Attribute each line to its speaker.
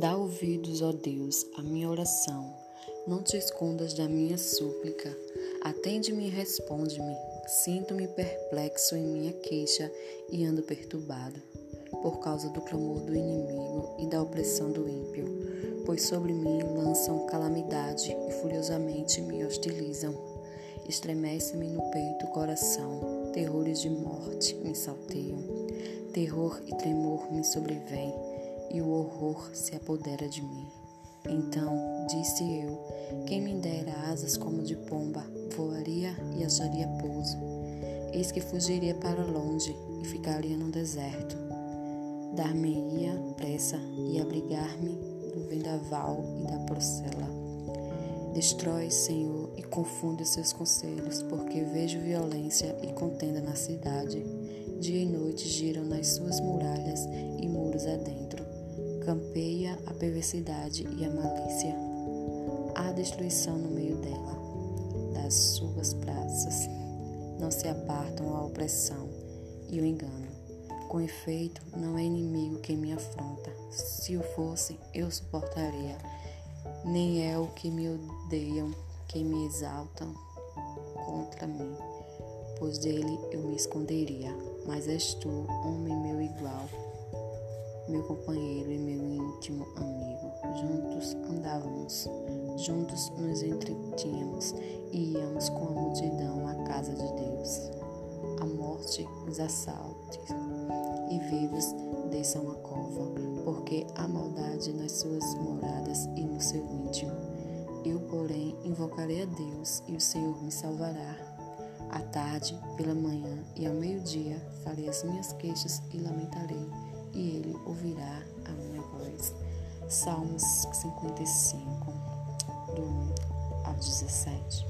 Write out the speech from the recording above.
Speaker 1: Dá ouvidos, ó Deus, à minha oração. Não te escondas da minha súplica. Atende-me e responde-me. Sinto-me perplexo em minha queixa e ando perturbado, por causa do clamor do inimigo e da opressão do ímpio, pois sobre mim lançam calamidade e furiosamente me hostilizam. Estremece-me no peito o coração, terrores de morte me salteiam, terror e tremor me sobrevêm e o horror se apodera de mim. Então disse eu: Quem me dera asas como de pomba, voaria e acharia pouso. Eis que fugiria para longe e ficaria no deserto. Dar-me-ia pressa e abrigar-me do vendaval e da procela. Destrói, Senhor, e confunde os seus conselhos, porque vejo violência e contenda na cidade. Dia e noite giram nas suas muralhas e muros adentro campeia a perversidade e a malícia. Há destruição no meio dela, das suas praças. Não se apartam a opressão e o engano. Com efeito, não é inimigo quem me afronta. Se o fosse, eu suportaria. Nem é o que me odeiam quem me exaltam contra mim, pois dele eu me esconderia. Mas és tu, homem meu meu companheiro e meu íntimo amigo. Juntos andávamos, juntos nos entretínhamos e íamos com a multidão à casa de Deus. A morte os assalte e vivos desçam a cova, porque há maldade nas suas moradas e no seu íntimo. Eu, porém, invocarei a Deus e o Senhor me salvará. À tarde, pela manhã e ao meio-dia farei as minhas queixas e lamentarei e ele ouvirá a minha voz. Salmos 55, do 1 ao 17.